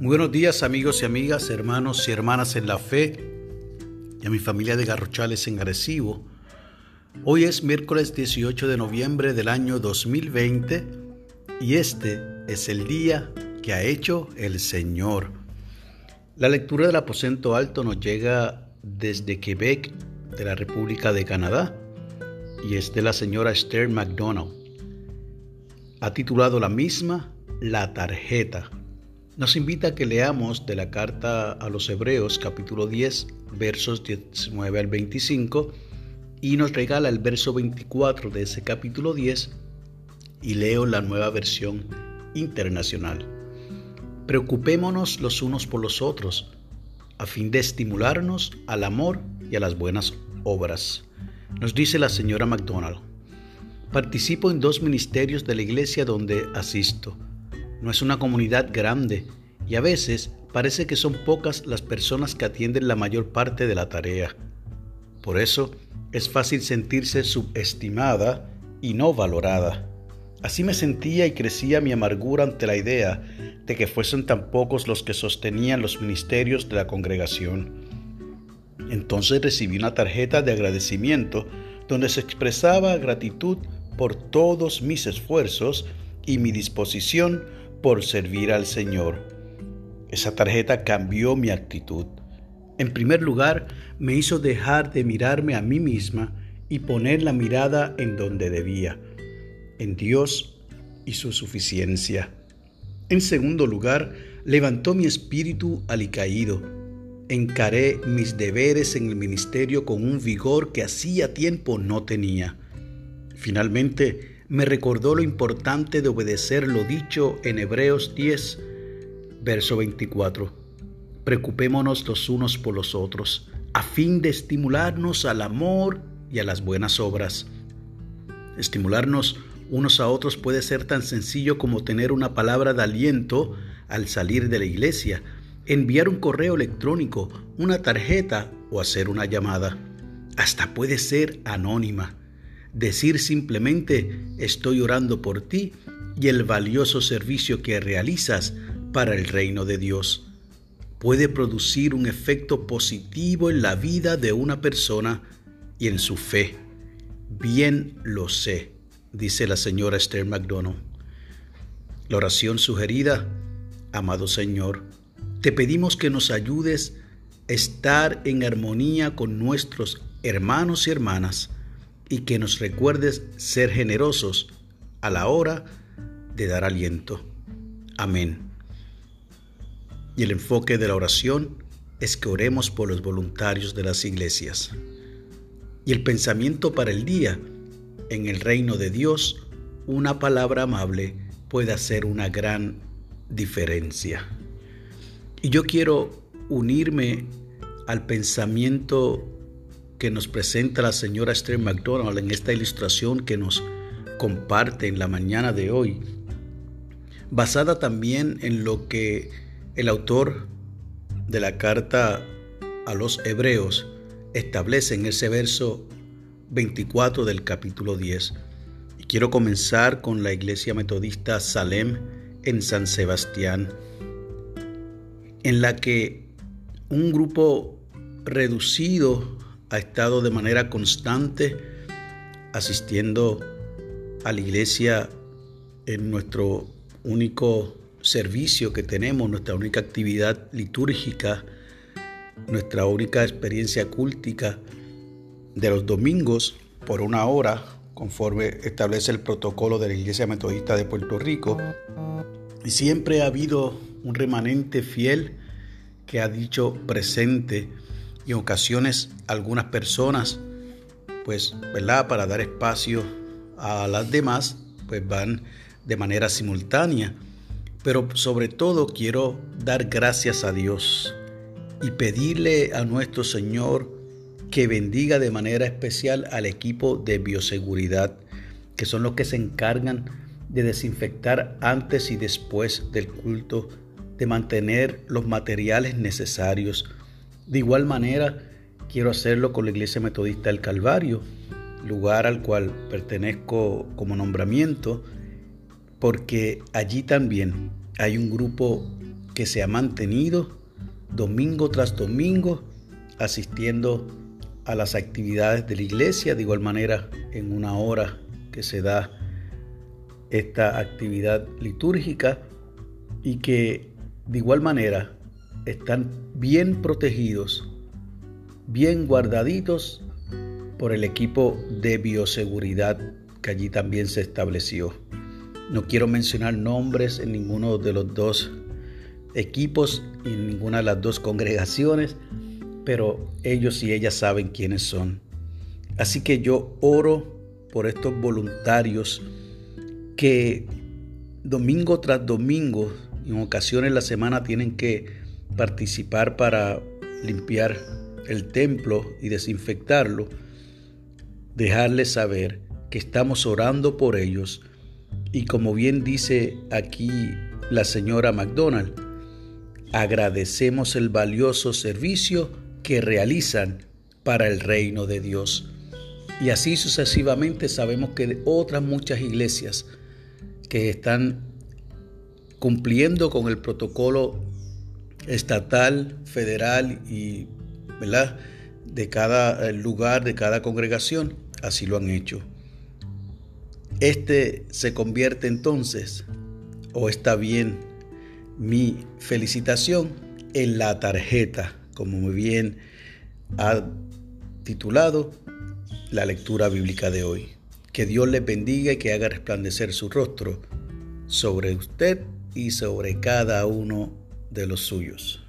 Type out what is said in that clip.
Muy buenos días amigos y amigas, hermanos y hermanas en la fe y a mi familia de Garrochales en Arecibo. Hoy es miércoles 18 de noviembre del año 2020 y este es el día que ha hecho el Señor. La lectura del aposento alto nos llega desde Quebec, de la República de Canadá, y es de la señora Esther McDonald. Ha titulado la misma La tarjeta nos invita a que leamos de la carta a los Hebreos capítulo 10 versos 19 al 25 y nos regala el verso 24 de ese capítulo 10 y leo la nueva versión internacional. Preocupémonos los unos por los otros a fin de estimularnos al amor y a las buenas obras. Nos dice la señora McDonald. Participo en dos ministerios de la iglesia donde asisto no es una comunidad grande y a veces parece que son pocas las personas que atienden la mayor parte de la tarea. Por eso es fácil sentirse subestimada y no valorada. Así me sentía y crecía mi amargura ante la idea de que fuesen tan pocos los que sostenían los ministerios de la congregación. Entonces recibí una tarjeta de agradecimiento donde se expresaba gratitud por todos mis esfuerzos y mi disposición por servir al Señor. Esa tarjeta cambió mi actitud. En primer lugar, me hizo dejar de mirarme a mí misma y poner la mirada en donde debía, en Dios y su suficiencia. En segundo lugar, levantó mi espíritu alicaído. Encaré mis deberes en el ministerio con un vigor que hacía tiempo no tenía. Finalmente, me recordó lo importante de obedecer lo dicho en Hebreos 10, verso 24. Preocupémonos los unos por los otros, a fin de estimularnos al amor y a las buenas obras. Estimularnos unos a otros puede ser tan sencillo como tener una palabra de aliento al salir de la iglesia, enviar un correo electrónico, una tarjeta o hacer una llamada. Hasta puede ser anónima decir simplemente estoy orando por ti y el valioso servicio que realizas para el reino de Dios puede producir un efecto positivo en la vida de una persona y en su fe. Bien lo sé, dice la señora Esther McDonald. La oración sugerida, amado Señor, te pedimos que nos ayudes a estar en armonía con nuestros hermanos y hermanas, y que nos recuerdes ser generosos a la hora de dar aliento. Amén. Y el enfoque de la oración es que oremos por los voluntarios de las iglesias. Y el pensamiento para el día, en el reino de Dios, una palabra amable puede hacer una gran diferencia. Y yo quiero unirme al pensamiento que nos presenta la señora Esther McDonald en esta ilustración que nos comparte en la mañana de hoy, basada también en lo que el autor de la carta a los hebreos establece en ese verso 24 del capítulo 10. Y quiero comenzar con la iglesia metodista Salem en San Sebastián, en la que un grupo reducido ha estado de manera constante asistiendo a la iglesia en nuestro único servicio que tenemos, nuestra única actividad litúrgica, nuestra única experiencia cúltica de los domingos por una hora, conforme establece el protocolo de la Iglesia Metodista de Puerto Rico. Y siempre ha habido un remanente fiel que ha dicho presente y en ocasiones algunas personas, pues, ¿verdad? Para dar espacio a las demás, pues van de manera simultánea. Pero sobre todo quiero dar gracias a Dios y pedirle a nuestro Señor que bendiga de manera especial al equipo de bioseguridad, que son los que se encargan de desinfectar antes y después del culto, de mantener los materiales necesarios, de igual manera, quiero hacerlo con la Iglesia Metodista del Calvario, lugar al cual pertenezco como nombramiento, porque allí también hay un grupo que se ha mantenido domingo tras domingo asistiendo a las actividades de la iglesia, de igual manera en una hora que se da esta actividad litúrgica y que de igual manera están bien protegidos, bien guardaditos por el equipo de bioseguridad que allí también se estableció. No quiero mencionar nombres en ninguno de los dos equipos en ninguna de las dos congregaciones, pero ellos y ellas saben quiénes son. Así que yo oro por estos voluntarios que domingo tras domingo, en ocasiones la semana, tienen que participar para limpiar el templo y desinfectarlo, dejarles saber que estamos orando por ellos y como bien dice aquí la señora McDonald, agradecemos el valioso servicio que realizan para el reino de Dios. Y así sucesivamente sabemos que otras muchas iglesias que están cumpliendo con el protocolo estatal, federal y ¿verdad? de cada eh, lugar, de cada congregación, así lo han hecho. Este se convierte entonces, o está bien, mi felicitación en la tarjeta, como muy bien ha titulado la lectura bíblica de hoy. Que Dios les bendiga y que haga resplandecer su rostro sobre usted y sobre cada uno de los suyos.